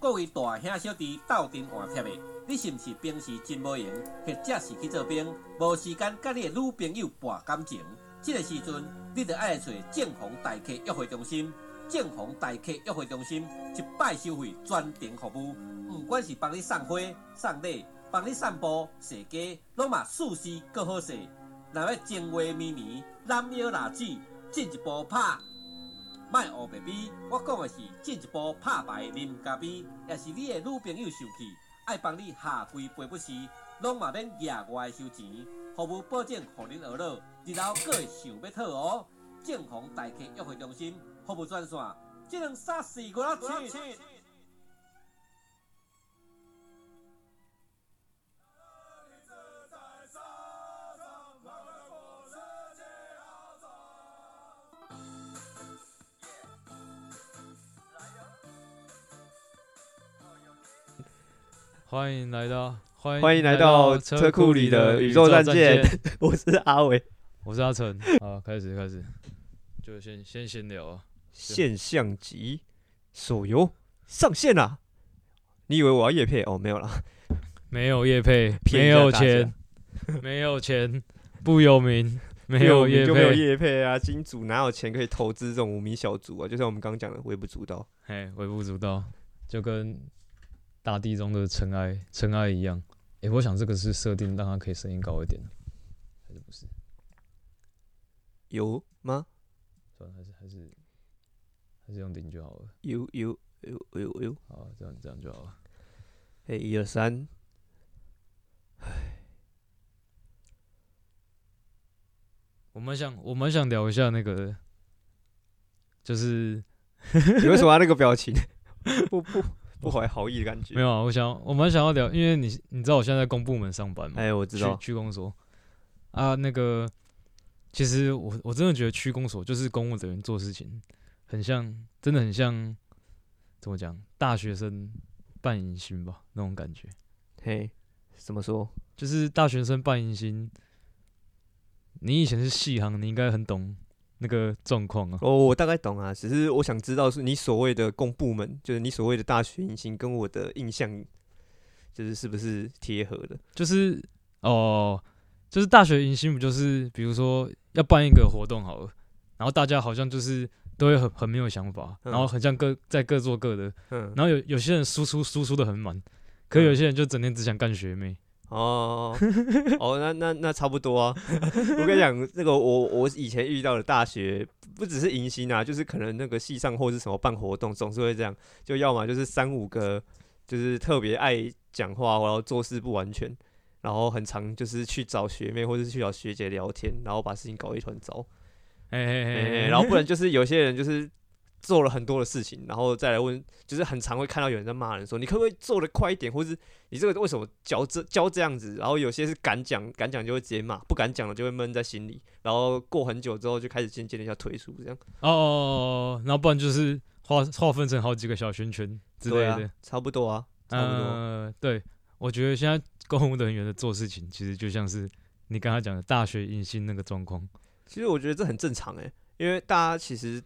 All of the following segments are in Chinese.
各位大兄小弟斗阵换贴的，你是毋是平时真无闲，或者是去做兵，无时间甲你的女朋友博感情？这个时阵，你着爱找正红大客约会中心。正红大客约会中心一摆收费，专程服务，不管是帮你送花、送礼、帮你散步、逛街，拢嘛舒适搁好势。若要情话绵绵、揽腰拉子，进一步拍。卖乌白米，我讲的是进一步拍牌啉咖啡，也是你的女朋友生气，爱帮你下跪赔不是，拢嘛免额外收钱，服务保证互恁娱乐，日后搁会想要讨哦。正红大客约会中心服务专线：一两三四五六七。欢迎来到欢迎欢迎来到车库里的宇宙战舰，我是阿伟。我是阿成。好，开始开始，就先先闲聊啊。现象级手游上线啦！你以为我要夜配哦？没有啦，没有叶配，没有钱，没有钱，不有名，没有叶就没有配，夜配啊！金主哪有钱可以投资这种无名小卒啊？就像我们刚刚讲的微不足道。嘿，微不足道，就跟大地中的尘埃尘埃一样。哎，我想这个是设定让它可以声音高一点，还是不是？有吗？算了，还是还是还是用顶就好了。有有有有有。好，这样这样就好了。嘿，一二三，我们想我们想聊一下那个，就是 你为什么要那个表情？不不不怀好意的感觉。没有啊，我想我蛮想要聊，因为你你知道我现在在公部门上班嘛，哎，我知道区。区公所啊，那个其实我我真的觉得区公所就是公务人员做事情，很像，真的很像，怎么讲，大学生办迎新吧那种感觉，嘿，怎么说？就是大学生办迎新，你以前是系行，你应该很懂那个状况啊。哦，我大概懂啊，只是我想知道是你所谓的公部门，就是你所谓的大学迎新，跟我的印象就是是不是贴合的？就是哦，就是大学迎新不就是比如说要办一个活动好了，然后大家好像就是都会很很没有想法，嗯然后很像各在各做各的，嗯，然后有有些人输出输出的很满，可嗯有些人就整天只想干学妹。哦哦，那那那差不多啊。我跟你讲，这个我我以前遇到的大学，不只是迎新啊，就是可能那个系上或是什么办活动，总是会这样，就要么就是三五个，就是特别爱讲话，然后做事不完全，然后很常就是去找学妹或者是去找学姐聊天，然后把事情搞一团糟。嘿嘿嘿哎嘿，然后不然就是有些人就是做了很多的事情，然后再来问，就是很常会看到有人在骂人说，你可不可以做的快一点，或是你这个为什么教这教这样子？然后有些是敢讲，敢讲就会直接骂，不敢讲了就会闷在心里，然后过很久之后就开始渐渐的要退出，这样哦哦哦哦，然后不然就是划划分成好几个小圈圈之类对的。啊，差不多啊，差不多。呃，对，我觉得现在公务人员的做事情，其实就像是你刚才讲的大学迎新那个状况。其实我觉得这很正常诶、因为大家其实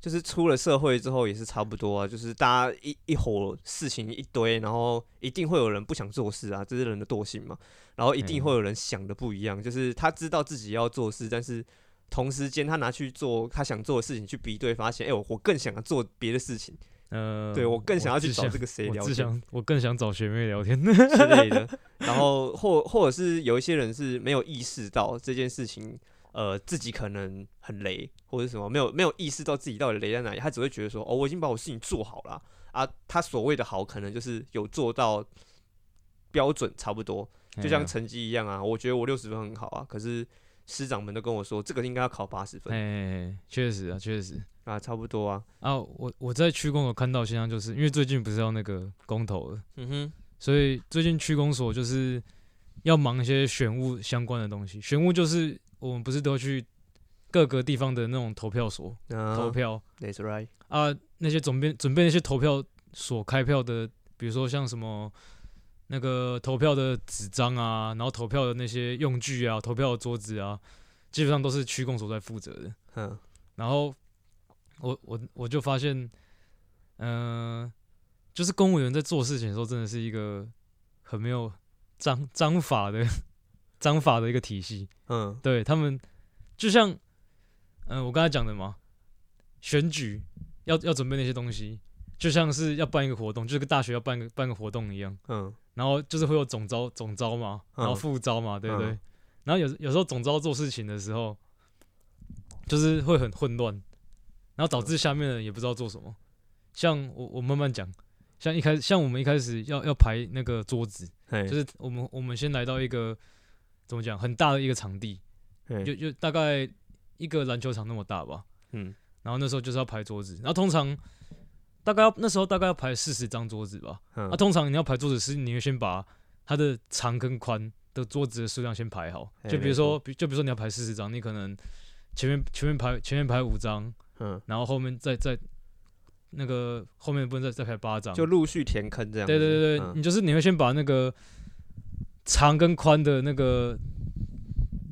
就是出了社会之后也是差不多啊，就是大家一一伙事情一堆，然后一定会有人不想做事啊，这是人的惰性嘛。然后一定嗯会有人想的不一样，就是他知道自己要做事，但是同时间他拿去做他想做的事情去比对，发现哎、我我更想要做别的事情，呃，对我更想要去找这个谁聊天我更想找学妹聊天。之类的。然后或或者是有一些人是没有意识到这件事情，呃，自己可能很雷或者什么，没有没有意识到自己到底雷在哪里，他只会觉得说，哦，我已经把我事情做好了啊。他所谓的好，可能就是有做到标准差不多，就像成绩一样啊。我觉得我六十分很好啊，可是师长们都跟我说，这个应该要考八十分哎，确实啊，确实啊，差不多啊。啊，我我在区公所看到现象，就是因为最近不是要那个公投了，嗯哼，所以最近区公所就是要忙一些选务相关的东西。选务就是我们不是都去各个地方的那种投票所啊投票，That's right。啊，那些准备准备那些投票所开票的，比如说像什么那个投票的纸张啊，然后投票的那些用具啊，投票的桌子啊，基本上都是区公所在负责的。嗯然后我我我就发现，嗯、就是公务员在做事情的时候，真的是一个很没有章章法的章法的一个体系。嗯对他们，就像嗯、我刚才讲的嘛，选举要要准备那些东西，就像是要办一个活动，就是跟大学要办个办个活动一样。嗯然后就是会有总招总招嘛，然后嗯副招嘛，对不对？嗯然后有有时候总招做事情的时候，就是会很混乱，然后导致下面的人也不知道做什么。像我我慢慢讲，像一开始像我们一开始要要排那个桌子，就是我们我们先来到一个怎么讲很大的一个场地，就就大概一个篮球场那么大吧。嗯。然后那时候就是要排桌子，然后通常大概要那时候大概要排四十张桌子吧。嗯。啊，通常你要排桌子是你会先把它的长跟宽的桌子的数量先排好，就比如说，比就比如说你要排四十张，你可能前面前面排前面排五张，嗯，然后后面再再那个后面的部分再再排八张，就陆续填坑这样子。对对对对，嗯。你就是你会先把那个长跟宽的那个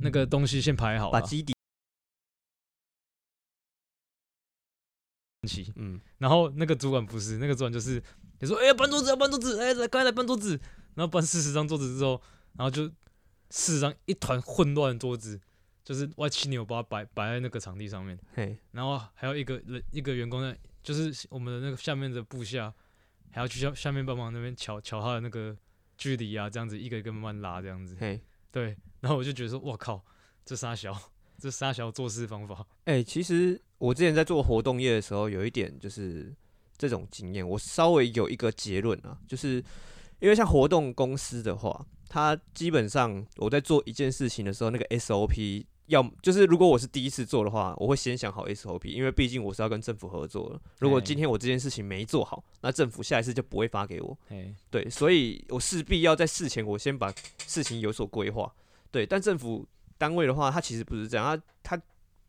那个东西先排好啊，把基底，起，嗯然后那个主管不是，那个主管就是你说，哎、呀，搬桌子，要搬桌子，哎、来，赶快来搬桌子。然后搬四十张桌子之后，然后就四十张一团混乱的桌子，就是歪七扭八摆摆在那个场地上面。嘿，然后还有一个人一个员工在，就是我们的那个下面的部下，还要去下下面帮忙那边瞧瞧他的那个距离啊，这样子一个一个慢慢拉这样子。嘿，对，然后我就觉得说，我靠，这傻小，这傻小做事方法。哎、其实我之前在做活动业的时候，有一点就是这种经验，我稍微有一个结论啊，就是因为像活动公司的话，它基本上我在做一件事情的时候，那个 SOP 要就是如果我是第一次做的话，我会先想好 SOP，因为毕竟我是要跟政府合作的。如果哎今天我这件事情没做好，那政府下一次就不会发给我。哎，对，所以我势必要在事前我先把事情有所规划。对，但政府单位的话，他其实不是这样，他他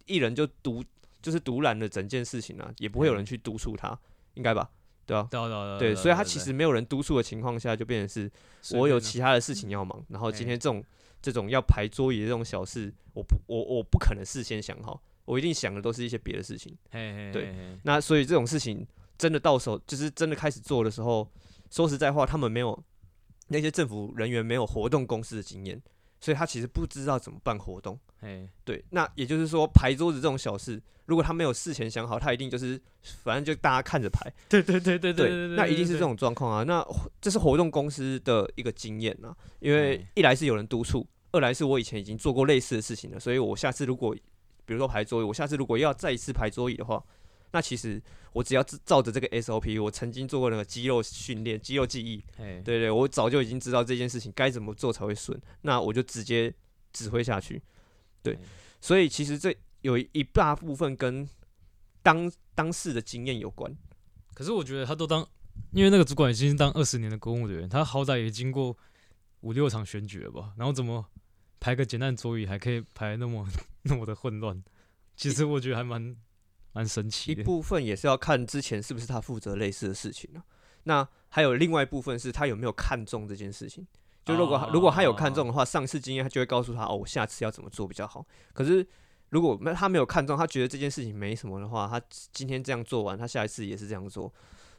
一人就独就是独揽了整件事情啊，也不会有人去督促他，应该吧？对啊，对所以他其实没有人督促的情况下，就变成是我有其他的事情要忙，然后哎今天这种这种要排桌椅的这种小事，我不我我不可能事先想好，我一定想的都是一些别的事情。嘿嘿对那所以这种事情真的到手，就是真的开始做的时候，说实在话，他们没有那些政府人员没有活动公司的经验，所以他其实不知道怎么办活动。嘿，对，那也就是说，排桌子这种小事，如果他没有事前想好，他一定就是反正就大家看着排。对对对对对对，那一定是这种状况啊。那这是活动公司的一个经验啊，因为哎一来是有人督促，二来是我以前已经做过类似的事情了，所以我下次如果比如说排桌椅，我下次如果要再一次排桌椅的话，那其实我只要照照着这个 SOP，我曾经做过那个肌肉训练、肌肉记忆，嘿，对对，我早就已经知道这件事情该怎么做才会顺，那我就直接指挥下去。对哎，所以其实这有一大部分跟当当事的经验有关。可是我觉得他都当，因为那个主管已经当二十年的公务员，他好歹也经过五六场选举了吧？然后怎么排个简单桌椅还可以排那么那么的混乱？其实我觉得还蛮蛮神奇的。一部分也是要看之前是不是他负责类似的事情啊。那还有另外一部分是他有没有看中这件事情。就如果、哦如果他有看中的话，上次经验他就会告诉他哦，我下次要怎么做比较好。可是如果没他没有看中，他觉得这件事情没什么的话，他今天这样做完，他下一次也是这样做，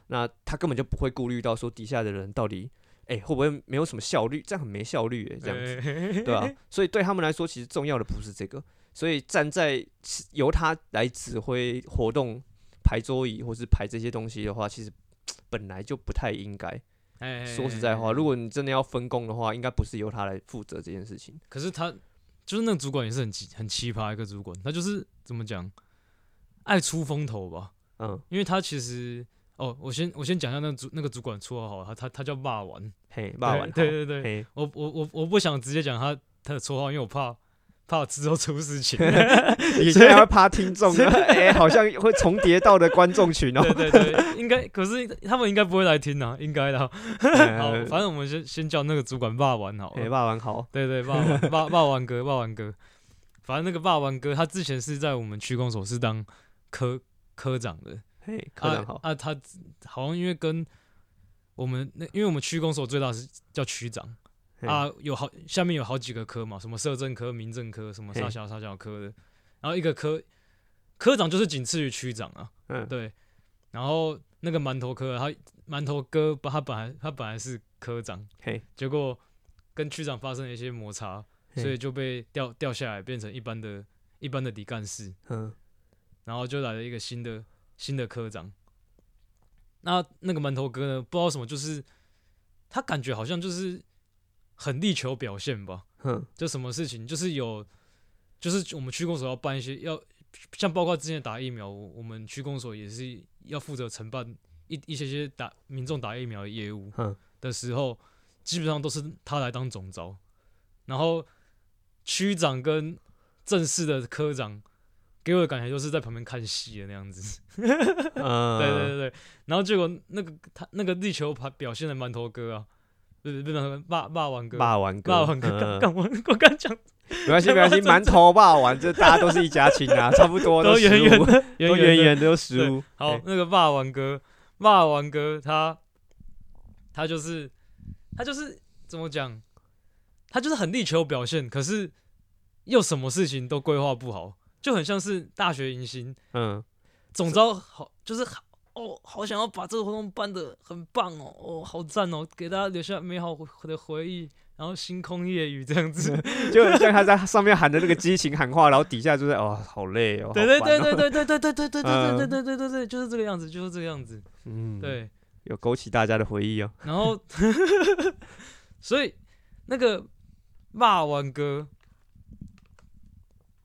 那他根本就不会顾虑到说底下的人到底哎、会不会没有什么效率，这样很没效率哎、这样子。子对啊，所以对他们来说，其实重要的不是这个，所以站在由他来指挥活动、排桌椅或是排这些东西的话，其实本来就不太应该。说实在话，如果你真的要分工的话，应该不是由他来负责这件事情。可是他就是那个主管也是很奇很奇葩一个主管，他就是怎么讲，爱出风头吧。嗯，因为他其实哦，我先我先讲一下那个主那个主管绰号好了，他他他叫霸王，嘿，霸王对对对我我我我不想直接讲他他的绰号，因为我怕怕之后出事情。你现在会怕听众，哎、好像会重叠到的观众群哦。对对对，应该可是他们应该不会来听啊，应该的。好，哎反正我们先先叫那个主管霸王好嘿，了。骂完好，对对，霸王霸霸王哥，霸王哥。反正那个霸王哥，他之前是在我们区公所是当科科长的。嘿，科长好，啊啊，他好像因为跟我们那，因为我们区公所最大是叫区长嘿，啊，有好下面有好几个科嘛，什么社政科、民政科，什么嘿。啥小啥小科的，然后一个科科长就是仅次于区长啊，嗯，对，然后那个馒头科，他馒头哥他本来他本来是科长，嘿，结果跟区长发生了一些摩擦，所以就被调调下来，变成一般的一般的底干事，嗯。然后就来了一个新的新的科长。那那个馒头哥呢，不知道什么，就是他感觉好像就是很力求表现吧，哼，就什么事情就是有，就是我们区公所要办一些要，像包括之前打疫苗，我我们区公所也是要负责承办一一些些打民众打疫苗的业务哼，的时候，基本上都是他来当总招，然后区长跟正式的科长给我的感觉就是在旁边看戏的那样子。嗯，对对对对，然后结果那个他那个力求表表现的馒头哥啊，不是不是馒头哥，霸霸王哥，霸王哥，霸王哥，嗯。刚刚我我刚讲？没关系 没关系，馒头霸王这大家都是一家亲啊，差不多都食物圆圆的，都圆的。圆的都食物。好，那个霸王哥，霸王哥他他就是他就是怎么讲，他就是很力求表现，可是又什么事情都规划不好，就很像是大学迎新，嗯，总招好就是好哦，好想要把这个活动办得很棒哦，哦，好赞哦，给大家留下美好的回忆，然后星空夜雨这样子。就很像他在上面喊的那个激情喊话，然后底下就是哦，好累哦。对对对对对对对对对对对对对对对对，就是这个样子，就是这个样子。嗯，，对，有勾起大家的回忆哦。然后 所以那个骂完哥，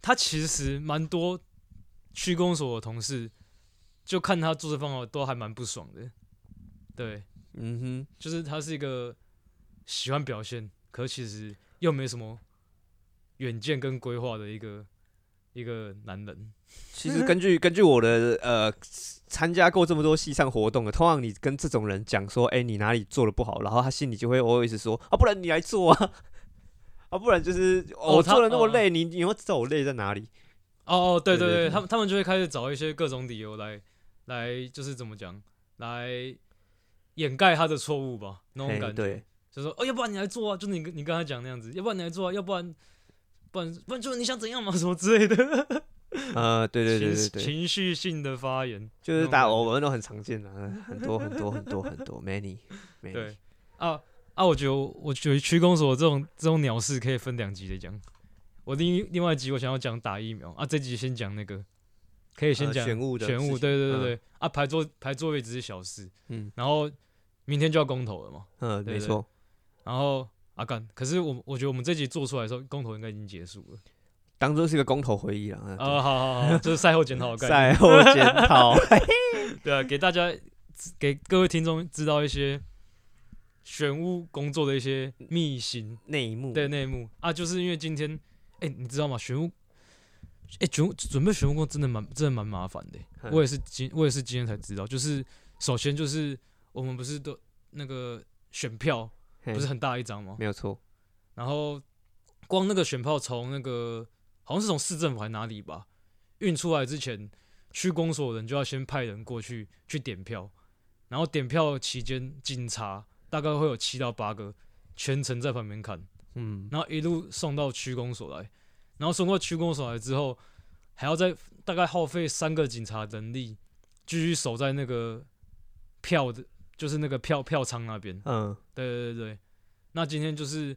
他其实蛮多区公所的同事，就看他做事方法都还蛮不爽的。对，嗯哼就是他是一个喜欢表现，可其实又没什么远见跟规划的一个一个男人。其实根据根据我的呃参加过这么多戏上活动的，通常你跟这种人讲说，哎、你哪里做的不好，然后他心里就会 always 说，啊，不然你来做啊，啊，不然就是、哦、做的那么哦累，你你会知道我累在哪里。哦哦，对对对，对对对他们他们就会开始找一些各种理由来来，就是怎么讲，来掩盖他的错误吧，那种感觉。对，就说哦，要不然你来做啊，就你跟你刚才讲那样子，要不然你来做啊，要不然不然不然就是你想怎样嘛，什么之类的。呃，对对对对情对，情绪性的发言，就是大家那种感觉我们都很常见的、呃很多很多很多很多 many many。对啊啊，我觉得我觉得区公所这种这种鸟事可以分两集来讲。我另另外一集我想要讲打疫苗啊，这集先讲那个，可以先呃讲选物的选务，事情对对对嗯对、啊，排座排座位只是小事，嗯然后明天就要公投了嘛，嗯，对对没错。然后啊干，可是我我觉得我们这集做出来的时候，公投应该已经结束了。当做是一个公投回忆了。嗯啊，好好好，就是赛后检讨的概念。赛后检讨。对啊，给大家给各位听众知道一些选物工作的一些秘辛。内幕。对内幕啊，就是因为今天，哎、你知道吗？选务，哎、选务准备选务工真的蛮真的蛮麻烦的我也是今我也是今天才知道，就是首先就是我们不是都那个选票不是很大一张吗？没有错。然后光那个选票从那个好像是从市政府还哪里吧运出来之前，区公所的人就要先派人过去去点票，然后点票期间警察大概会有七到八个全程在旁边看。嗯，然后一路送到区公所来，然后送到区公所来之后，还要再大概耗费三个警察人力，继续守在那个票的，就是那个票票仓那边。嗯对对对对，那今天就是，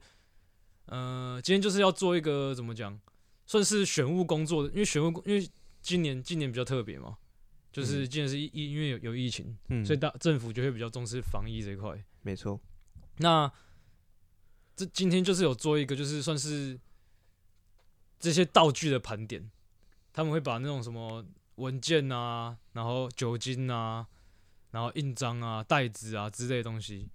呃，今天就是要做一个怎么讲，算是选务工作的，因为选务因为今年今年比较特别嘛，就是今年是疫疫因为有有疫情，嗯，所以大政府就会比较重视防疫这一块。没错。那这今天就是有做一个，就是算是这些道具的盘点，他们会把那种什么文件啊，然后酒精啊，然后印章啊、袋子啊之类的东西，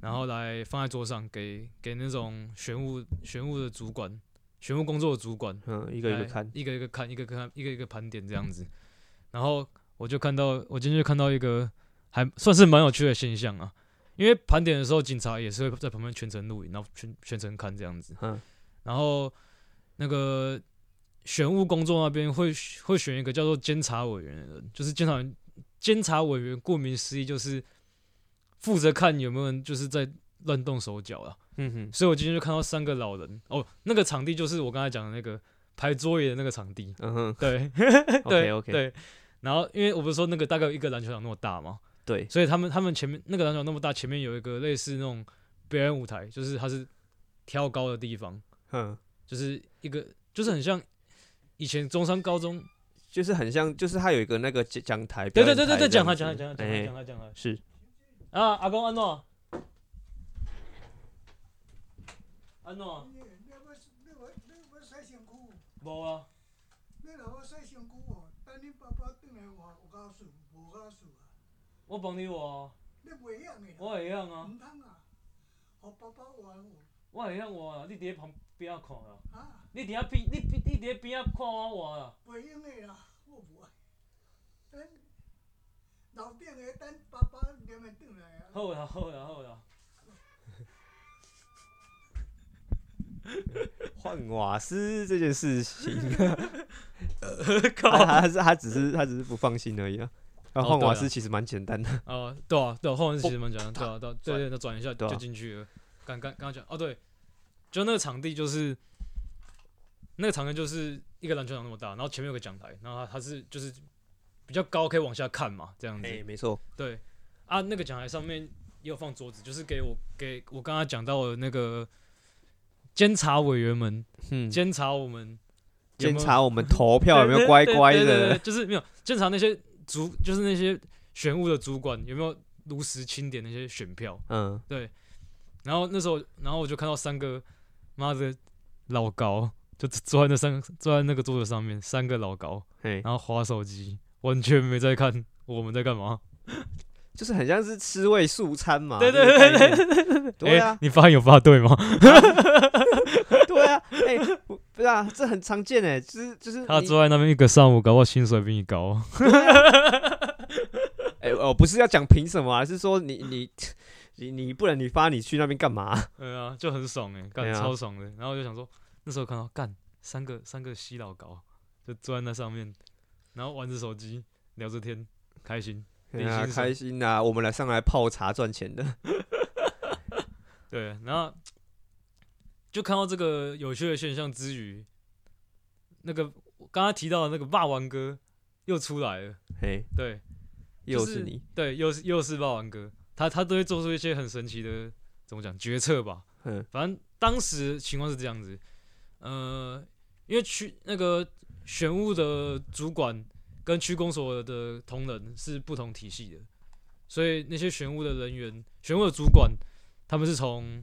然后来放在桌上给给那种选务选务的主管、选务工作的主管嗯，一个一个看。一个一个看，一个一个看，一个一个盘点这样子。然后我就看到，我今天就看到一个还算是蛮有趣的现象啊。因为盘点的时候，警察也是会在旁边全程录影，然后全全程看这样子。嗯然后那个选务工作那边会会选一个叫做监察委员的人，就是监察员监察委员，顾名思义就是负责看有没有人就是在乱动手脚啊。嗯哼，所以我今天就看到三个老人哦，那个场地就是我刚才讲的那个排桌椅的那个场地，嗯哼对 对对。然后因为我不是说那个大概有一个篮球场那么大吗？对，所以他们他们前面那个篮球场那么大，前面有一个类似那种表演舞台，就是它是挑高的地方，嗯，就是一个就是很像以前中山高中，就是很像，就是他有一个那个讲讲台，对对对对对，讲他讲他讲他讲他哎。讲他讲他是。啊，阿公安诺，安诺，无啊！我帮你话，你袂晓我会晓啊，毋通啊，互爸爸换哦，我会晓话啊，你伫咧旁边仔看啊，啊，你伫遐边，你你你伫遐边仔看我话啊，袂用的啦，我无爱。等楼顶的等爸爸念的转来啊。好啦好啦好啦，换瓦斯这件事情，靠，他他是他只是他只是不放心而已啊。然后换瓦斯其实蛮简单的，哦，对啊，对啊，后面是其实蛮简单，对啊，对啊，对。转对，那转一下就进去了。刚刚刚刚讲，哦对，就那个场地就是那个场地就是一个篮球场那么大，然后前面有个讲台，然后它它是就是比较高，可以往下看嘛，这样子。哎，没错，对啊，那个讲台上面也有放桌子，就是给我给我刚刚讲到的那个监察委员们嗯，监察我们有没有监察我们投票有没有乖乖对对对对对的，就是没有监察那些主，就是那些选务的主管有没有如实清点那些选票。嗯，对，然后那时候，然后我就看到三个妈的老高，就坐在那三个坐在那个桌子上面，三个老高，嘿，然后划手机，完全没在看我们在干嘛。就是很像是吃味素餐嘛，对对对对对对诶啊，你发现有发对吗？对啊，哎，不不是啊，这很常见哎，就是就是他你坐在那边一个上午，搞不好薪水比你高。哎、哦，不是要讲凭什么啊，是说你你你你不然你发你去那边干嘛？对啊，就很爽哎、干、啊超爽的。然后我就想说，那时候看到干三个三个西老高，就坐在那上面，然后玩着手机聊着天，开心。对啊，领薪水开心啊！我们来上来泡茶赚钱的。对，然后就看到这个有趣的现象之余，那个我刚刚提到的那个霸王哥又出来了。嘿，对，又是你，对，又是又是霸王哥，他他都会做出一些很神奇的怎么讲决策吧。嗯反正当时情况是这样子，呃，因为区那个选务的主管跟区公所的同仁是不同体系的，所以那些选务的人员、选务的主管，他们是从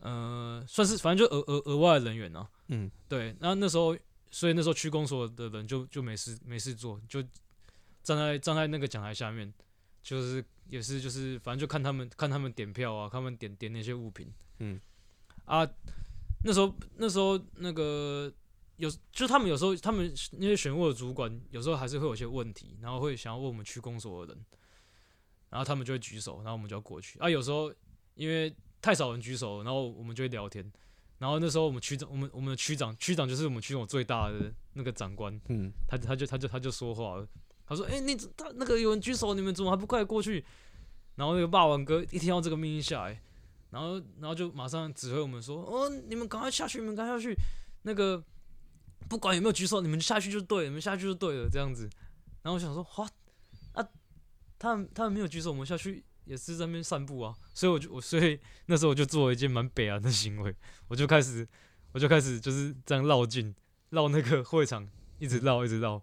呃算是反正就额额额外的人员啊，嗯，对，那那时候，所以那时候区公所的人就就没事没事做，就站在站在那个讲台下面，就是也是就是反正就看他们看他们点票啊，他们点点那些物品，嗯。啊，那时候那时候那个有就他们有时候他们那些选务的主管有时候还是会有些问题，然后会想要问我们区公所的人，然后他们就会举手，然后我们就要过去啊，有时候因为太少人举手，然后我们就会聊天。然后那时候我们区长，我们我们的区长，区长就是我们区总最大的那个长官，嗯，他他就他就他就说话了，他说：“哎、你他那个有人举手，你们怎么还不快过去？”然后那个霸王哥一听到这个命令下来，然后然后就马上指挥我们说：“哦，你们赶快下去，你们赶快下去，那个不管有没有举手，你们下去就对，你们下去就对了，这样子。”然后我想说：“哇啊，他们他们没有举手，我们下去也是在那边散步啊。”所以我就我所以那时候我就做了一件蛮北然的行为，我就开始我就开始就是这样绕进绕那个会场，一直绕一直绕。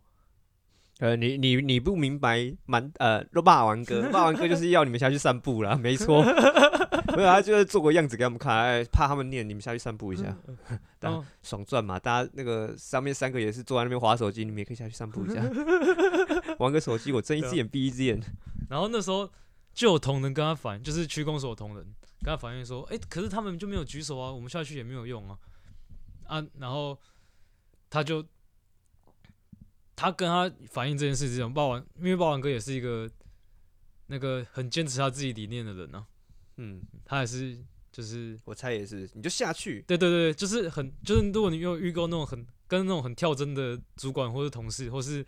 呃，你你你不明白，蛮呃，霸王哥，霸王哥就是要你们下去散步啦，没错，没有，他就是做个样子给他们看，哎，怕他们念，你们下去散步一下，然后爽赚嘛。大家那个上面三个也是坐在那边划手机，你们也可以下去散步一下，玩个手机，我睁一只眼闭一只眼。然后那时候就有同仁跟他反映，就是区公所的同仁跟他反映说，哎、可是他们就没有举手啊，我们下去也没有用啊，啊，然后他就他跟他反映这件事之后，霸王因为霸王哥也是一个那个很坚持他自己理念的人啊，嗯，他也是就是我猜也是，你就下去，对对对，就是很就是如果你有遇过那种很跟那种很跳针的主管或者同事，或是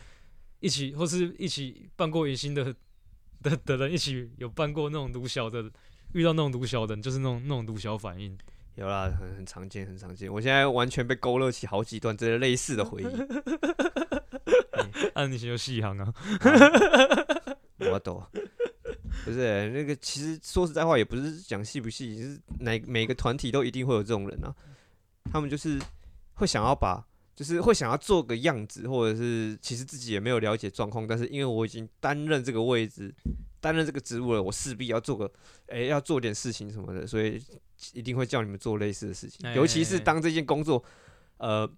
一起或是一起办过迎新的 的的人，一起有办过那种毒小的，遇到那种毒小的人，就是那种那种毒小反应。有啦，很很常见，很常见。我现在完全被勾勒起好几段这类似的回忆。那 你就细行啊，我懂。不是欸、那个，其实说实在话，也不是讲细不细，就是哪每个团体都一定会有这种人啊。他们就是会想要把，就是会想要做个样子，或者是其实自己也没有了解状况，但是因为我已经担任这个位置，担任这个职务了，我势必要做个，诶、要做点事情什么的，所以一定会叫你们做类似的事情。哎尤其是当这件工作，呃，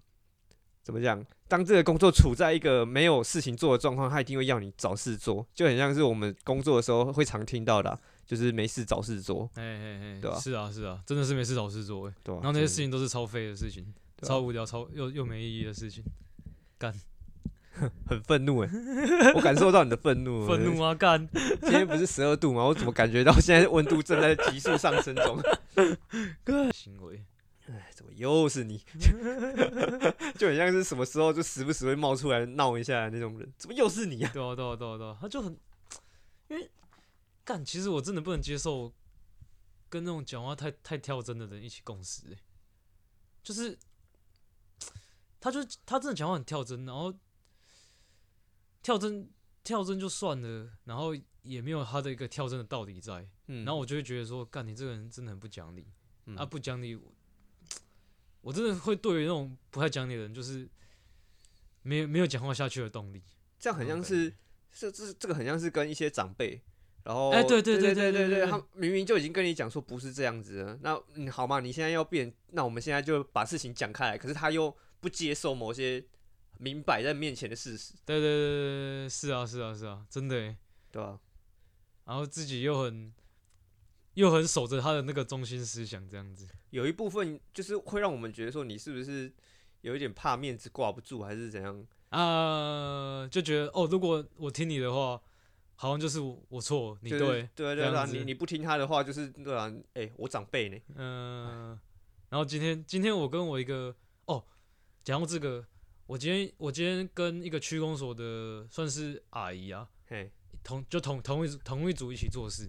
怎么讲？当这个工作处在一个没有事情做的状况，他一定会要你找事做，就很像是我们工作的时候会常听到的啊、就是没事找事做，哎哎哎，对啊是啊是啊，真的是没事找事做哎。对吧、然后那些事情情都是超废的事情，啊超无聊、超又又没意义的事情。很愤怒哎，我感受到你的愤怒，愤怒啊！干，今天不是十二度吗？我怎么感觉到现在温度正在急速上升中？行为哎，怎么又是你？就很像是什么时候就时不时会冒出来闹一下的那种人，怎么又是你啊？对啊对啊对啊对啊，他就很，因为干，其实我真的不能接受跟那种讲话太太跳针的人一起共事、欸，就是他就他真的讲话很跳针，然后跳针跳针就算了然后也没有他的一个跳针的道理在。然后我就会觉得说干你这个人真的很不讲理。啊不讲理我我真的会对于那种不太讲理的人就是没有没有讲话下去的动力。这样很像是这这这个很像是跟一些长辈然后对对对对对对他明明就已经跟你讲说不是这样子的那嗯好嘛你现在要变那我们现在就把事情讲开来可是他又不接受某些明摆在面前的事实，对对对对对，是啊是啊是啊，真的。对吧、然后自己又很又很守着他的那个中心思想，这样子。有一部分就是会让我们觉得说你是不是有一点怕面子挂不住，还是怎样？啊，就觉得哦，如果我听你的话，好像就是我错，你对，对对对，你你不听他的话，就是对啊，哎、我长辈呢，嗯、然后今天今天我跟我一个哦，讲到这个，我今天我今天跟一个区公所的算是阿姨啊，嘿，同就同同一组同一组一起做事。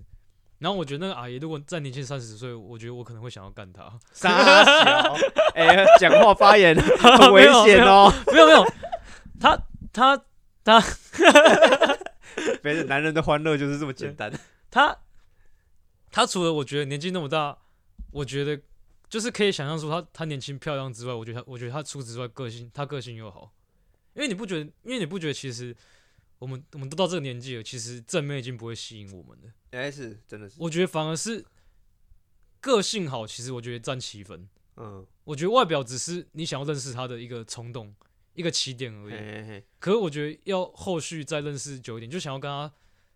然后我觉得那个阿姨如果再年轻三十岁，我觉得我可能会想要干她。傻小，哎、讲话发言 很危险哦。没有没有，她她别的 男人的欢乐就是这么简单。她她除了我觉得年纪那么大，我觉得就是可以想象出她她年轻漂亮之外，我觉得她我觉得她除此之外个性她个性又好，因为你不觉得因为你不觉得其实我们我们都到这个年纪了，其实正面已经不会吸引我们了。哎、是真的是，我觉得反而是个性好，其实我觉得占七分。嗯，我觉得外表只是你想要认识他的一个冲动，一个起点而嘿已。嘿嘿，可是我觉得要后续再认识久一点，就想要跟他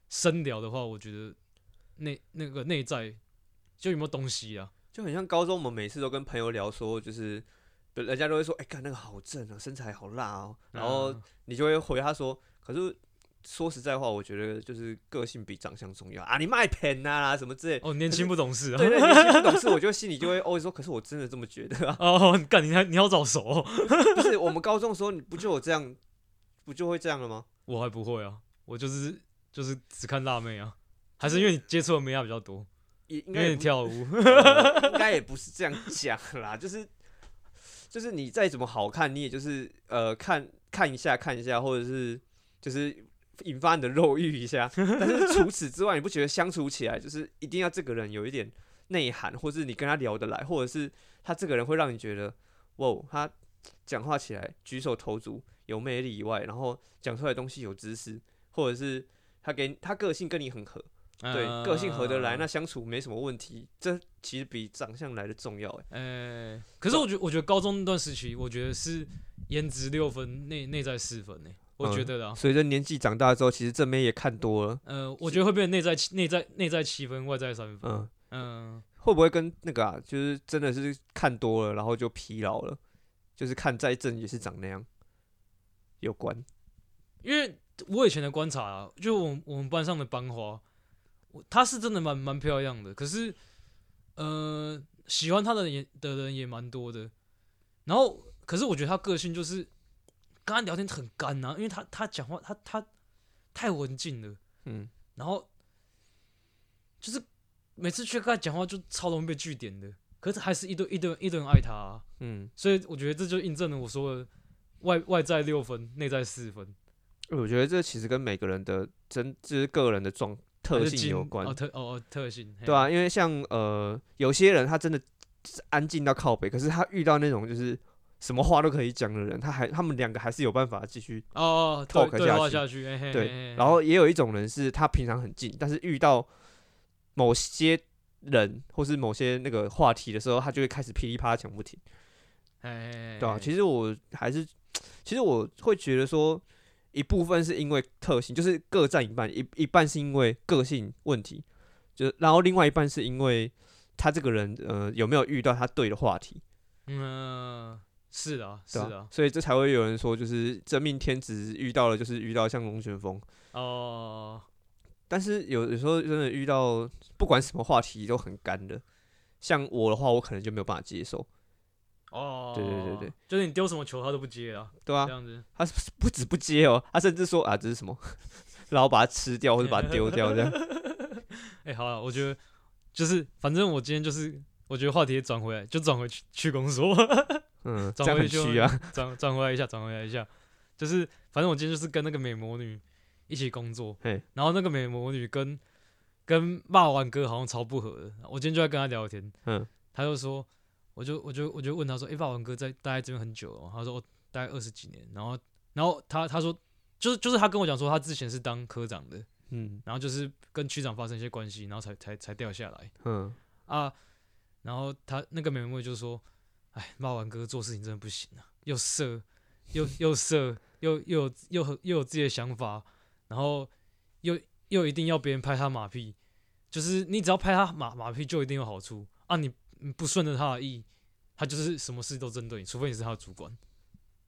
深聊的话，我觉得内那个内在就有没有东西啊？就很像高中，我们每次都跟朋友聊说，就是人家都会说，哎、看那个好正啊，身材好辣哦，然后嗯你就会回他说，可是说实在话，我觉得就是个性比长相重要啊，你卖骗啊啦什么之类。哦，年轻不懂事啊。对对，年轻不懂事，我就心里就会 哦说，可是我真的这么觉得啊。哦，干你还你好早熟、哦，不是我们高中的时候，你不就有这样，不就会这样了吗？我还不会啊，我就是就是只看辣妹啊，还是因为你接触的妹啊比较多，也应该也不你跳舞。呃应该也不是这样讲啦，就是就是你再怎么好看，你也就是呃看看一下看一下，或者是就是引发你的肉欲一下。但是除此之外，你不觉得相处起来就是一定要这个人有一点内涵，或是你跟他聊得来，或者是他这个人会让你觉得哇，他讲话起来举手投足有魅力以外，然后讲出来的东西有知识，或者是他给他个性跟你很合。对，个性合得来，那相处没什么问题。这其实比长相来的重要哎。呃，可是我觉得，我觉得高中那段时期，我觉得是颜值六分，内内在四分呢、我觉嗯得啦。随着年纪长大之后，其实正妹也看多了，呃，我觉得会变成内在七内在内在七分，外在三分。嗯，嗯，会不会跟那个啊，就是真的是看多了，然后就疲劳了，就是看再正也是长那样有关？因为我以前的观察啊，就我们我们班上的班花，我她是真的蛮蛮漂亮的，可是呃，喜欢她的人也的人也蛮多的。然后，可是我觉得她个性就是跟她聊天很干啊，因为她她讲话她她太文静了。嗯，然后就是每次去跟她讲话就超容易被据点的，可是还是一堆一堆一堆人爱她、啊，嗯，所以我觉得这就印证了我说的外外在六分，内在四分。我觉得这其实跟每个人的真就是个人的状特性有关。哦，，特哦哦特性，对啊，因为像呃有些人他真的安静到靠北，可是他遇到那种就是什么话都可以讲的人，他还他们两个还是有办法继续哦 talk 下去对。然后也有一种人是他平常很静，但是遇到某些人或是某些那个话题的时候，他就会开始噼里啪啦讲不停，对啊，其实我还是，其实我会觉得说，一部分是因为特性，就是各占一半，一一半是因为个性问题，就然后另外一半是因为他这个人呃有没有遇到他对的话题，嗯，是的啊，是的啊，，所以这才会有人说，就是真命天子遇到了，就是遇到像龙卷风。哦，但是有有时候真的遇到不管什么话题都很干的，像我的话，我可能就没有办法接受，哦，对对对对，就是你丢什么球他都不接啊，对啊。这，样子，他不止不接哦，他甚至说啊这是什么，然后把它吃掉或者把它丢掉这样。哎，好了，我觉得就是反正我今天就是，我觉得话题也转回来，就转回去去工作，嗯，这转回去啊。，转转回来一下，转回来一下，就是反正我今天就是跟那个美魔女一起工作嘿，然后那个美魔女跟跟骂完哥好像超不合的，我今天就在跟他聊天，嗯。他就说，我就我就我就问他说，诶，霸王哥在待在这边很久了哦，他说我待二十几年，然后然后他他说就是就是他跟我讲说他之前是当科长的，嗯。然后就是跟区长发生一些关系，然后才才才掉下来嗯啊，然后他那个美魔女就说，哎，霸王哥做事情真的不行啊，又色又又色又又有又很又有自己的想法，然后又又一定要别人拍他马屁，就是你只要拍他马马屁就一定有好处。啊，你你不顺着他的意，他就是什么事都针对你，除非你是他的主管，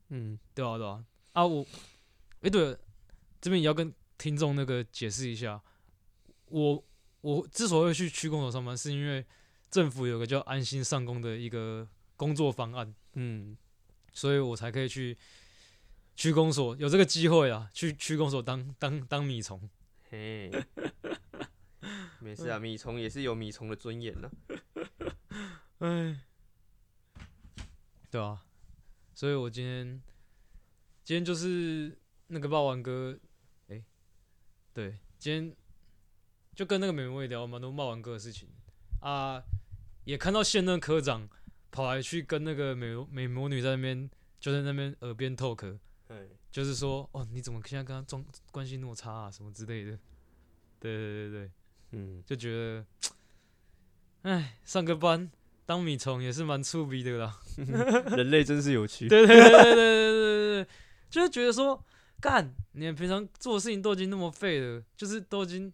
嗯对啊对啊啊我，诶，对了，这边也要跟听众那个解释一下，我我之所以去区公所上班，是因为政府有个叫安心上工的一个工作方案，嗯，所以我才可以去区公所有这个机会啊，去区公所当当当米虫。嘿，没事啊，米虫也是有米虫的尊严呐。哎，对啊，所以我今天今天就是那个霸王哥，哎、对，今天就跟那个美魔也聊蛮多霸王哥的事情。啊，也看到现任科长跑来去跟那个美美魔女在那边就在那边耳边 talk，哎，就是说哦你怎么现在跟他状关系那么差啊什么之类的，对对对对，嗯，就觉得，哎，上个班当米虫也是蛮触鼻的啦。人类真是有趣。对 对对对对对对对，就是觉得说，干，你们平常做的事情都已经那么废了，就是都已经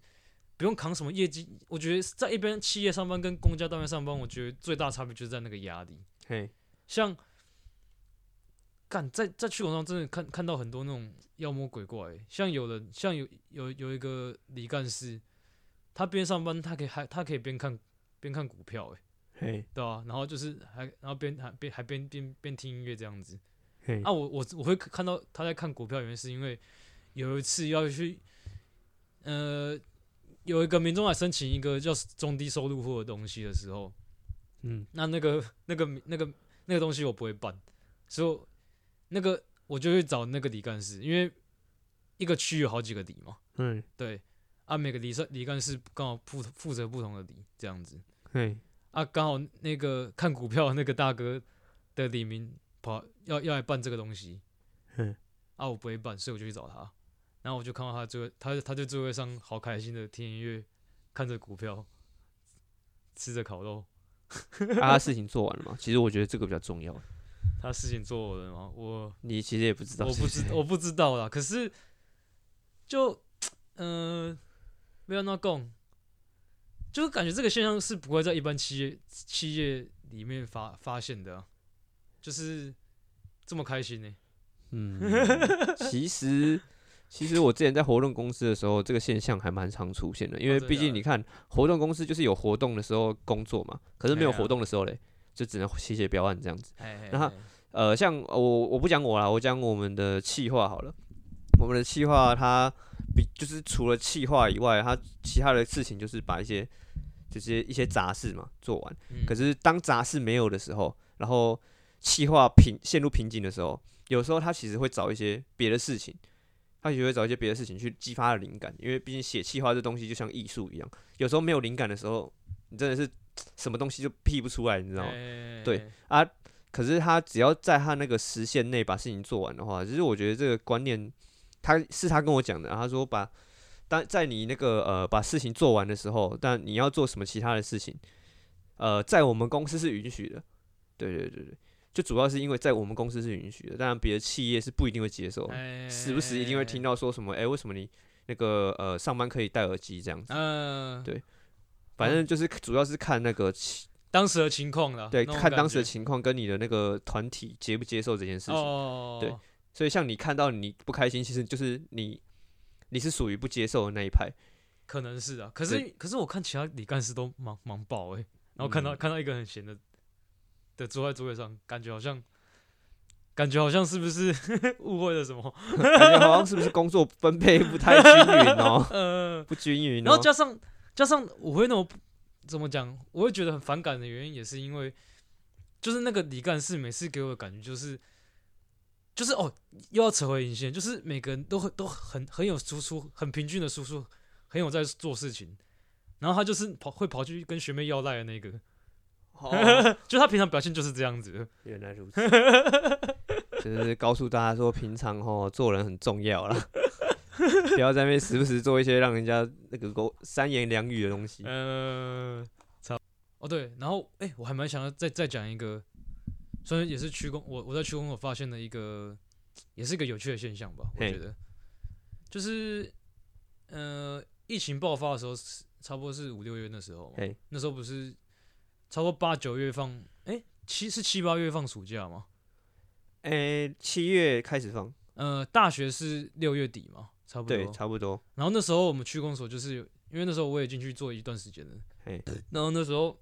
不用扛什么业绩。我觉得在一边企业上班跟公家单位上班，我觉得最大差别就是在那个压力。嘿，像干在在去广上真的看看到很多那种妖魔鬼怪，像有人像有有有一个李干事，他边上班他可以还他可以边看边看股票，哎，嘿，对啊，然后就是还然后边还边还边边边听音乐这样子。嘿，啊，我我我会看到他在看股票，原因是因为有一次要去，呃，有一个民众来申请一个叫中低收入户的东西的时候，嗯，那那个那个那个那个东西我不会办，所以那个我就去找那个李干事，因为一个区有好几个李嘛，嗯，对，啊，每个李干李干事刚好负负责不同的李这样子，嘿，啊，刚好那个看股票那个大哥的李明跑要要来办这个东西，嗯，啊，我不会办，所以我就去找他，然后我就看到他座位，他他就座位上好开心的听音乐，看着股票，吃着烤肉，啊，他事情做完了吗？其实我觉得这个比较重要。他事情做完了吗？我你其实也不知道，我不知我不知道啦，可是就嗯、呃，不要那讲，就是感觉这个现象是不会在一般企业企业里面发发现的、啊，就是这么开心呢、嗯，其实其实我之前在活动公司的时候，这个现象还蛮常出现的，因为毕竟你看活动公司就是有活动的时候工作嘛，可是没有活动的时候嘞，就只能写写标案这样子。哎然后呃，像呃我我不讲我啦，我讲我们的企划好了。我们的企划它比就是除了企划以外，它其他的事情就是把一些这些一些杂事嘛做完。嗯可是当杂事没有的时候，然后企划瓶陷入瓶颈的时候，有时候他其实会找一些别的事情，他也会找一些别的事情去激发的灵感，因为毕竟写气化这东西就像艺术一样，有时候没有灵感的时候，你真的是 什么东西就屁不出来，你知道吗？哎对，啊，可是他只要在他那个时限内把事情做完的话，其实我觉得这个观念，他是他跟我讲的，他说把当在你那个呃把事情做完的时候，但你要做什么其他的事情，呃，在我们公司是允许的，对对对对，就主要是因为在我们公司是允许的，当然别的企业是不一定会接受时不时一定会听到说什么，哎、为什么你那个呃上班可以戴耳机这样子，嗯，对。反正就是主要是看那个当时的情况了，对，看当时的情况跟你的那个团体接不接受这件事情。哦，对。所以像你看到你不开心，其实就是你你是属于不接受的那一派。可能是啊，可是可是我看其他李干事都忙忙爆哎、然后看到、嗯看到一个很闲的的坐在座位上，感觉好像感觉好像是不是 误会了什么？感觉好像是不是工作分配不太均匀哦，呃，不均匀、哦。然后加上加上我会那么怎么讲，我会觉得很反感的原因，也是因为就是那个李干事每次给我的感觉就是就是哦，又要扯回引线，就是每个人都很都很很有输出，很平均的输出，很有在做事情，然后他就是跑会跑去跟学妹要赖的那个，哦 就他平常表现就是这样子。原来如此，就是告诉大家说，平常哦做人很重要啦，不要在那边时不时做一些让人家那个狗三言两语的东西。呃，操，哦对，然后哎、我还蛮想要再再讲一个，虽然也是区公，我我在区公所发现了一个，也是一个有趣的现象吧，我觉得，就是呃，疫情爆发的时候，是差不多是五六月那时候嘛嘿，那时候不是差不多八九月放，哎、七是七八月放暑假吗？哎、七月开始放，呃，大学是六月底嘛，差不多，对，差不多。然后那时候我们区公所就是，因为那时候我也进去做一段时间了，嘿，然后那时候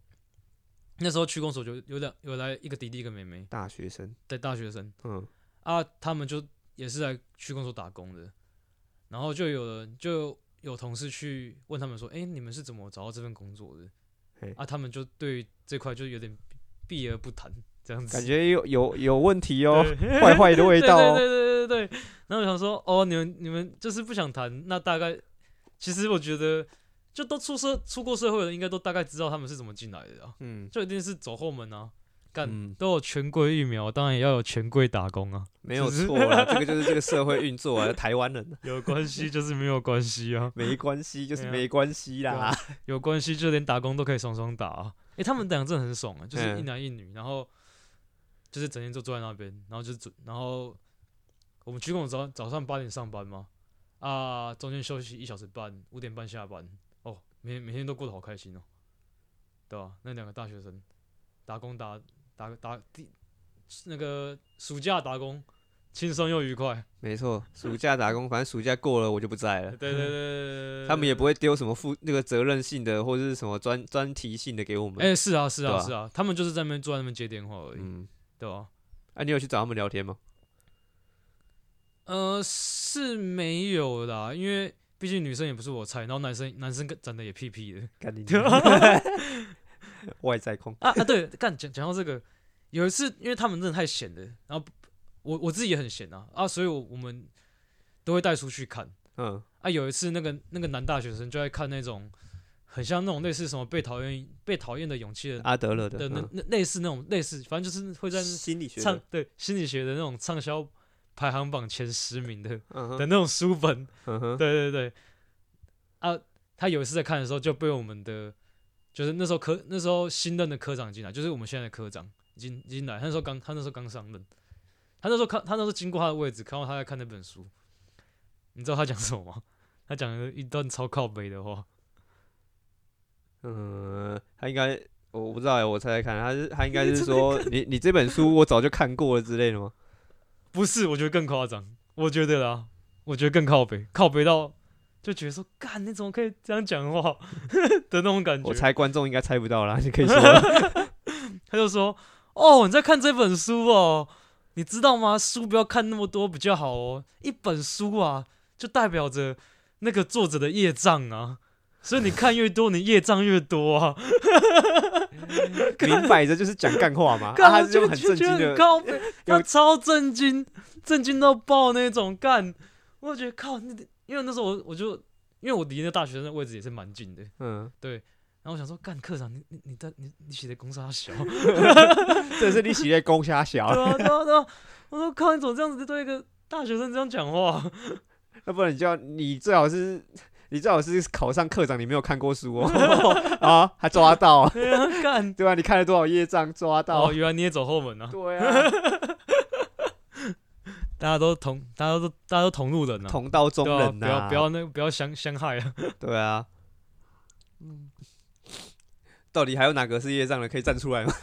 那时候区公所就有两有来一个弟弟一个妹妹，大学生，带大学生嗯，啊，他们就也是来区公所打工的，然后就有人就有同事去问他们说，哎、你们是怎么找到这份工作的嘿？啊，他们就对这块就有点避而不谈，这样子，感觉有有有问题 哦，对坏坏的味道哦。对对对对对对。然后我想说，哦，你们你们就是不想谈，那大概其实我觉得，就都出社出过社会的，应该都大概知道他们是怎么进来的啊，嗯，就一定是走后门啊。干、嗯。都有权贵疫苗，当然也要有权贵打工啊，没有错啦，这个就是这个社会运作啊，台湾人 有关系就是没有关系啊，没关系就是没关系啦。有关系就连打工都可以双双打啊。诶、他们俩真的很爽啊，就是嗯。一男一女，然后就是整天就坐在那边，然后就准，然后我们鞠躬早早上八点上班嘛，啊，中间休息一小时半，五点半下班，哦，每每天都过得好开心哦，对吧、那两个大学生打工打打打第那个暑假打工，轻松又愉快，没错，暑假打工，反正暑假过了我就不在了。对对对对对，他们也不会。丢什么负那个责任性的或者是什么专专题性的给我们。哎、是啊，是啊，是啊，他们就是在那边坐在那边接电话而已，嗯，对吧、啊，你有去找他们聊天吗？呃，是没有啦，因为毕竟女生也不是我菜，然后男生男生跟长得也屁屁的 干你 外在控。啊啊！对，干讲讲到这个，有一次因为他们真的太闲了，然后我我自己也很闲啊啊，所以我我们都会带出去看嗯，啊。有一次那个那个男大学生就在看那种很像那种类似什么被讨厌被讨厌的勇气的阿德勒的的那嗯那类似那种类似，反正就是会在心理学对心理学的那种畅销排行榜前十名的的那种书本。对对对，啊，他有一次在看的时候就被我们的，就是那时候科那时候新任的科长进来，就是我们现在的科长已经已经来，他那时候刚他那时候刚上任，他那时候看他那时候经过他的位置，看到他在看那本书，你知道他讲什么吗？他讲了一段超靠背的话，嗯，他应该我不知道哎，我猜猜看，他是他应该是说你你这本书我早就看过了之类的吗？不是，我觉得更夸张，我觉得啦，我觉得更靠北，靠北到就觉得说，干你怎么可以这样讲话 的那种感觉，我猜观众应该猜不到啦，你可以说。他就说：“哦，你在看这本书哦，你知道吗？书不要看那么多比较好哦。一本书啊，就代表着那个作者的业障啊，所以你看越多，你业障越多啊。明摆着就是讲干话嘛，他就就觉得震惊的，很靠背，他超震惊，震惊到爆那种干。我觉得靠，那因为那时候我我就因为我离那大学生的位置也是蛮近的，嗯，对然后我想说，干课长，你你你在你你写的公差小，这是你写的公虾小，对啊对啊对啊，我说靠，你怎么这样子对一个大学生这样讲话？要不然你就要你最好是。你最好是考上课长，你没有看过书哦，啊，还抓到，对啊，干，对吧、你看了多少业障，抓到，哦，原来你也走后门啊！对啊，大家都同，大家都大家都同路人啊，同道中人呐、不要不要那不要相相害啊！对啊，嗯。到底还有哪个是业障的可以站出来吗？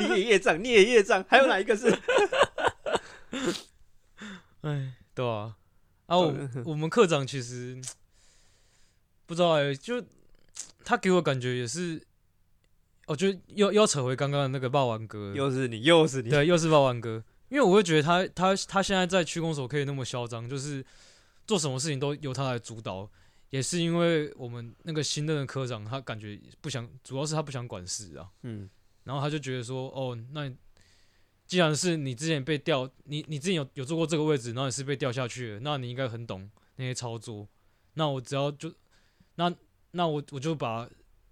你也业障，你也业障，还有哪一个是？哎，对啊，啊，我我们课长其实不知道哎、就 他给我感觉也是，我觉得又又要扯回刚刚的那个霸王哥，又是你，又是你，对，又是霸王哥，因为我会觉得他他他现在在区公所可以那么嚣张，就是做什么事情都由他来主导，也是因为我们那个新任的科长他感觉不想，主要是他不想管事啊，嗯，然后他就觉得说，哦，那既然是你之前被调，你你之前有有做过这个位置，然后你是被调下去了，那你应该很懂那些操作。那我只要就那那我我就把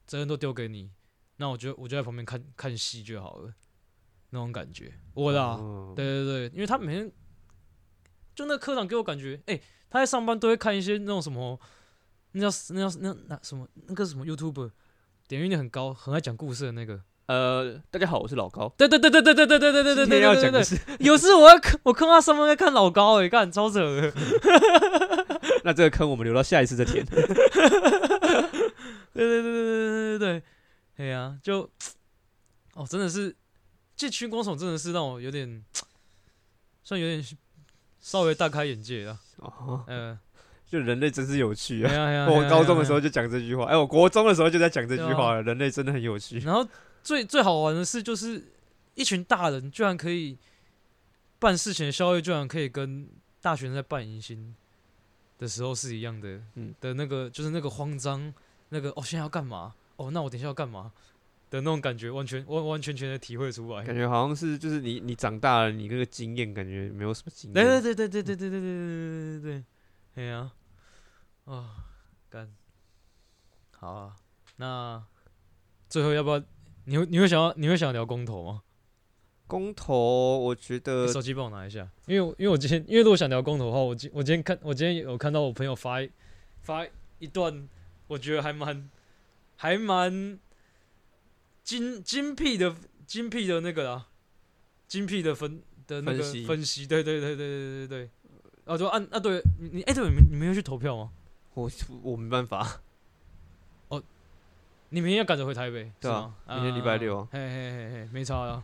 责任都丢给你，那我就我就在旁边看看戏就好了，那种感觉，我的、啊，哦对对对，因为他每天就那科长给我感觉，哎、他在上班都会看一些那种什么，那叫那叫那那什么那个什么 YouTube，点阅率很高，很爱讲故事的那个。呃，大家好，我是老高。对对对对对对对对对对对对对对讲的是，有时我要看，我看他上班在看老高哎，干超扯的。那这个坑我们留到下一次再填。对对对对对对对对，对啊，就哦，真的是这群光众真的是让我有点，算有点稍微大开眼界了。哦，呃，就人类真是有趣啊！我高中的时候就讲这句话，哎，我国中的时候就在讲这句话了。人类真的很有趣。然后最最好玩的是，就是一群大人居然可以办事情消率，居然可以跟大学生在办迎新。的时候是一样的，嗯的那个就是那个慌张，那个哦现在要干嘛？哦，那我等一下要干嘛？的那种感觉，完全完完全全的体会出来。感觉好像是就是你你长大了，你那个经验感觉没有什么经对对验。对对对对对对对对对对对，哎呀，啊，干，好啊，那最后要不要？你会你会想要你会想聊公投吗？公投，我觉得、手机帮我拿一下，因为因为我今天因为如果想聊公投的话，我今我今天看我今天有看到我朋友发发一段，我觉得还蛮还蛮精精辟的精辟的那个啦，精辟的分的那个分析，分析。对对对对对对对，啊就按啊对你哎、对你们你们要去投票吗？我我没办法，哦，你明天要赶着回台北，对啊，明天礼拜六啊，嘿嘿嘿嘿，没差了。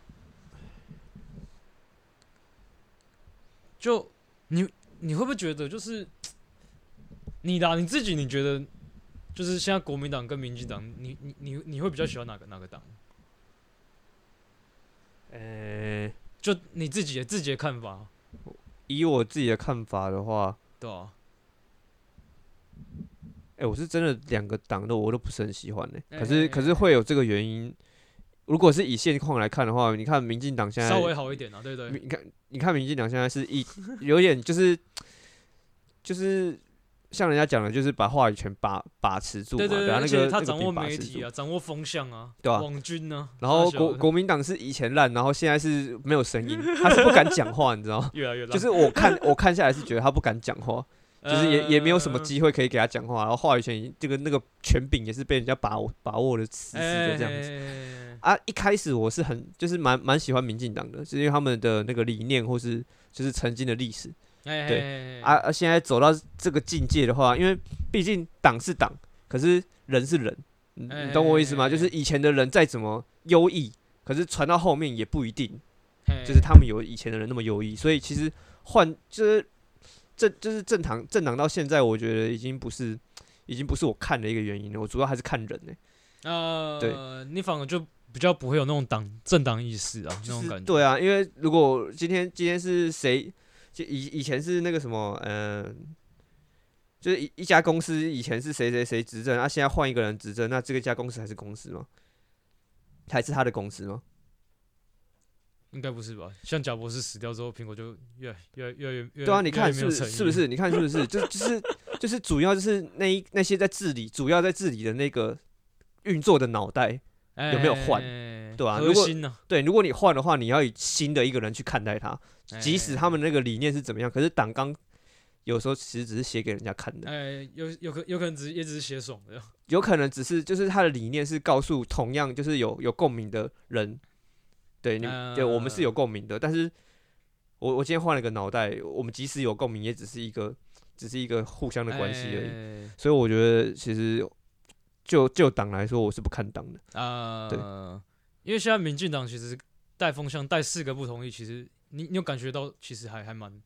就你你会不会觉得，就是你啦，你自己你觉得，就是现在国民党跟民进党，你你你你会比较喜欢哪个哪个党？呃，就你自己的自己的看法，以我自己的看法的话，对啊？哎、我是真的两个党的我都不是很喜欢呢、哎可是可是会有这个原因。如果是以现况来看的话，你看民进党现在稍微好一点啊，对不对？你看，你看民进党现在是一有点就是就是像人家讲的，就是把话语权把把持住嘛，对对对，把而且那个他掌握媒体啊，掌握风向啊，对啊网军呢，然后国国民党是以前烂，然后现在是没有声音，他是不敢讲话，你知道吗？越来越烂，就是我看我看下来是觉得他不敢讲话，就是也也没有什么呃机会可以给他讲话，然后话语权这个那个权柄也是被人家把握把握的死死的这样子。子。啊，一开始我是很就是蛮蛮喜欢民进党的，是因为他们的那个理念或是就是曾经的历史。哎，对对啊啊，现在走到这个境界的话，因为毕竟党是党，可是人是人，你懂我意思吗？哎就是以前的人再怎么优异，可是传到后面也不一定，就是他们有以前的人那么优异，所以其实换就是政就是正常正常到现在，我觉得已经不是已经不是我看的一个原因了，我主要还是看人呢、呃，对你反而就比较不会有那种党政党意识啊，那就是种感觉。对啊，因为如果今天今天是谁，就以以前是那个什么，嗯、就是一一家公司以前是谁谁谁执政，那、现在换一个人执政，那这个家公司还是公司吗？还是他的公司吗？应该不是吧？像贾博士死掉之后，苹果就越来越越来越越对啊，你看是是不是？你看是不是？就就是就是主要就是那一那些在治理，主要在治理的那个运作的脑袋，有没有换哎对啊如果核心呢？对，如果你换的话，你要以新的一个人去看待他，即使他们那个理念是怎么样，可是党纲有时候其实只是写给人家看的，哎，有有可有可能只是也只是写爽的，有可能只是就是他的理念是告诉同样就是有有共鸣的人，对你对我们是有共鸣的，但是我我今天换了个脑袋，我们即使有共鸣，也只是一个只是一个互相的关系而已，已。所以我觉得其实就就党来说，我是不看党的啊，呃，因为现在民进党其实带风向带四个不同意，其实你你有感觉到其实还还蛮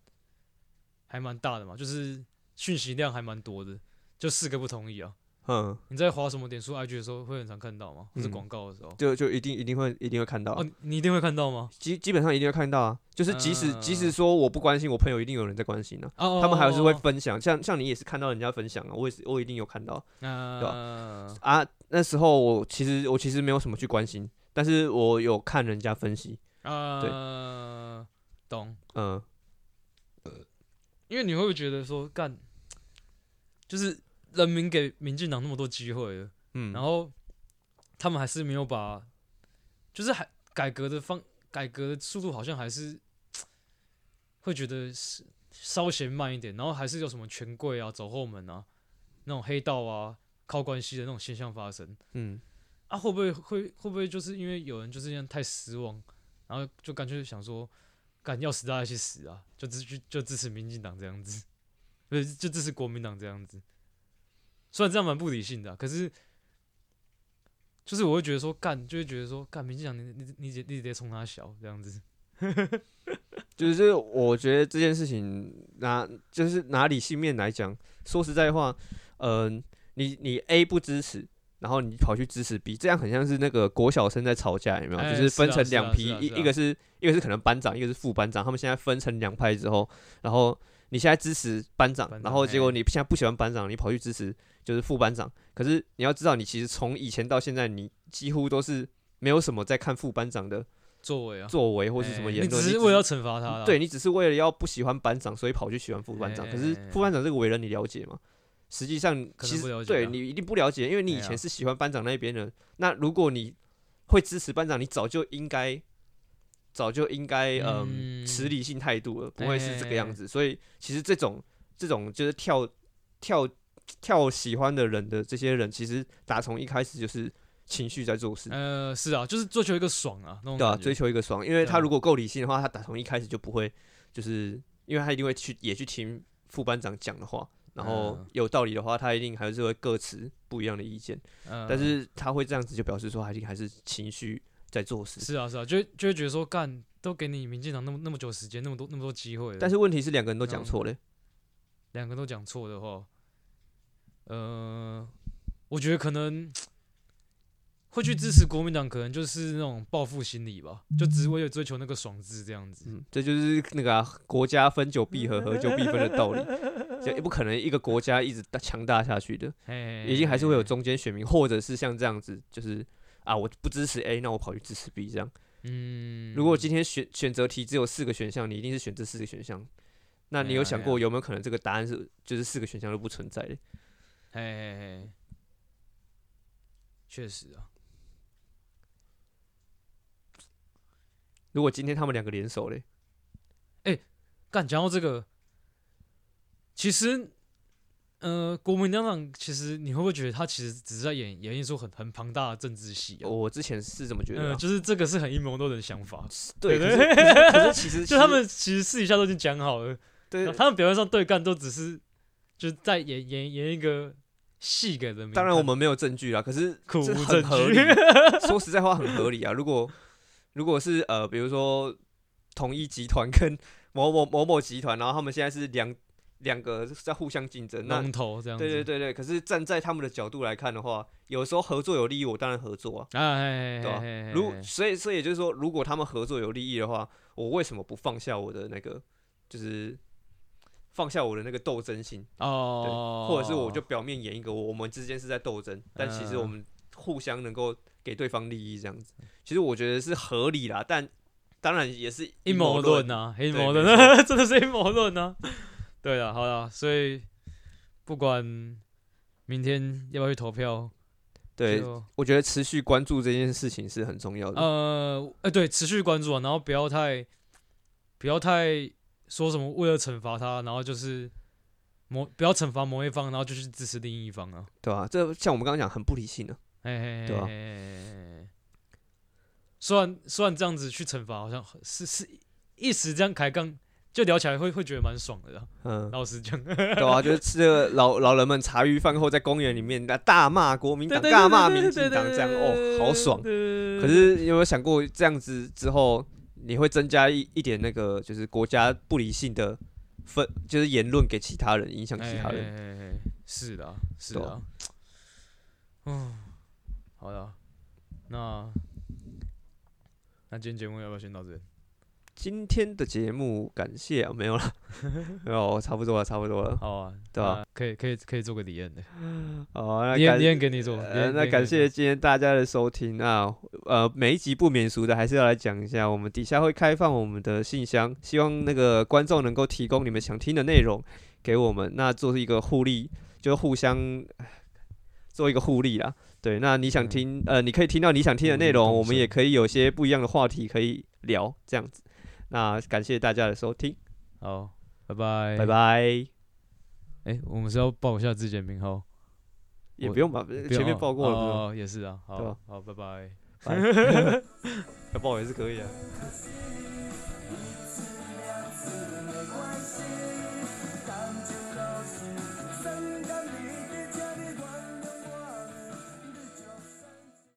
还蛮大的嘛，就是讯息量还蛮多的，就四个不同意啊。嗯，你在划什么点数 IG 的时候会很常看到吗？或者嗯广告的时候？就就一定一定会一定会看到啊哦，你一定会看到吗？基基本上一定会看到啊，就是即使、即使嗯说我不关心，我朋友一定有人在关心啊。哦，他们还是会哦分享，像像你也是看到人家分享啊，我也是我一定有看到对吧，啊。那时候我其实我其实没有什么去关心，但是我有看人家分析，对，懂。嗯，因为你会不会觉得说干，就是人民给民进党那么多机会了，嗯，然后他们还是没有把，就是还改革的方改革的速度好像还是 会觉得是稍嫌慢一点，然后还是有什么权贵啊、走后门啊、那种黑道啊、靠关系的那种现象发生。嗯，啊，会不会会会不会就是因为有人就是这样太失望，然后就干脆想说，干要死大家去死啊，就支就就支持民进党这样子，不是就支持国民党这样子，虽然这样蛮不理性的啊、可是。就是我会觉得说干，就会觉得说干，民进党你你你你你得冲他小这样子，就是我觉得这件事情拿就是拿理性面来讲，说实在话，嗯、你你 A 不支持。然后你跑去支持 B，这样很像是那个国小生在吵架，有没有？哎就是分成两批，一一个是一个是可能班长，一个是副班长，他们现在分成两派之后，然后你现在支持班长，然后结果哎你现在不喜欢班长，你跑去支持就是副班长。可是你要知道，你其实从以前到现在，你几乎都是没有什么在看副班长的作为啊，作为或是什么哎言论，你只是为了要惩罚他，对你只是为了要不喜欢班长，所以跑去喜欢副班长。可是哎副班长这个为人你了解吗？实际上，其实对你一定不了解，因为你以前是喜欢班长那边的。那如果你会支持班长，你早就应该早就应该嗯嗯持理性态度了，不会是这个哎样子。所以其实这种这种就是跳跳跳喜欢的人的这些人，其实打从一开始就是情绪在做事。呃，是啊，就是追求一个爽啊，那种对啊，追求一个爽，因为他如果够理性的话，他打从一开始就不会，就是因为他一定会去也去听副班长讲的话，然后嗯。有道理的话，他一定还是会各持不一样的意见，呃但是他会这样子，就表示说他一定还是情绪在做事。是啊是啊，就会就会觉得说干都给你民进党那么那么久时间，那么多那么多机会，但是问题是两个人都讲嗯错了，两个都讲错的话，呃，我觉得可能 会去支持国民党，可能就是那种报复心理吧，就只是为了追求那个爽字这样子。嗯，这就是那个、啊、国家分久必合，合久必分的道理，就也不可能一个国家一直大强大下去的，嘿一定还是会有中间选民，或者是像这样子，就是啊，我不支持 A，那我跑去支持 B 这样。嗯，如果今天选选择题只有四个选项，你一定是选这四个选项。那你有想过有没有可能这个答案是就是四个选项都不存在的？嘿嘿嘿，确实啊，如果今天他们两个联手嘞，哎干讲到这个，其实，呃，国民党其实你会不会觉得他其实只是在演演绎出很很庞大的政治戏啊？我之前是这么觉得。就是这个是很阴谋论的想法，对，可是其实 就他们其实私底下都已经讲好了，对，他们表面上对干都只是就是在演演演一个戏给人民。当然我们没有证据啦，可是这苦无证很合理据。说实在话，很合理啊。如果如果是呃，比如说统一集团跟某某某某集团，然后他们现在是两两个在互相竞争，那龙头这样子，对对对对，可是站在他们的角度来看的话，有时候合作有利益，我当然合作啊。哎，对吧如所以所以也就是说，如果他们合作有利益的话，我为什么不放下我的那个，就是放下我的那个斗争性？对，哦，或者是我就表面演一个我们之间是在斗争，但其实我嗯们互相能够给对方利益这样子。其实我觉得是合理啦，但当然也是阴谋论论啊，阴谋论 真的是阴谋论啊。对了，好了，所以不管明天要不要去投票，对，我觉得持续关注这件事情是很重要的。呃，呃，对，持续关注啊，然后不要太不要太说什么为了惩罚他，然后就是某不要惩罚某一方，然后就去支持另一方啊。对吧、这像我们刚刚讲，很不理性的。嘿嘿嘿对啊嘿嘿嘿嘿虽然虽然这样子去惩罚，好像很是是一时这样开杠，就聊起来会会觉得蛮爽的啦。嗯，老实讲，对啊，就是这个老老人们茶余饭后在公园里面大骂国民党、大骂民进党，这样哦，好爽。可是你有没有想过，这样子之后，你会增加一一点那个，就是国家不理性的分，就是言论给其他人，影响其他人。人，是的啊，是的啊。嗯，好的，那那今天节目要不要先到这边？今天的节目感谢啊，没有了，没 有，差不多了，差不多了。好啊，对啊可以可以可以做个体验的，好，那体验感体验给你做，呃，那感谢。今天大家的收听啊，呃，每一集不免俗的，还是要来讲一下，我们底下会开放我们的信箱，希望那个观众能够提供你们想听的内容给我们，那做一个互利，就互相做一个互利啦。对，那你想嗯听，呃，你可以听到你想听的内容，我们也可以有些不一样的话题可以聊，这样子。那感谢大家的收听，好，拜拜，拜。拜。哎，我们是要报一下自己的名号，也不用吧前面哦报过了，哦，也是啊，好好，拜拜。拜要报也是可以啊。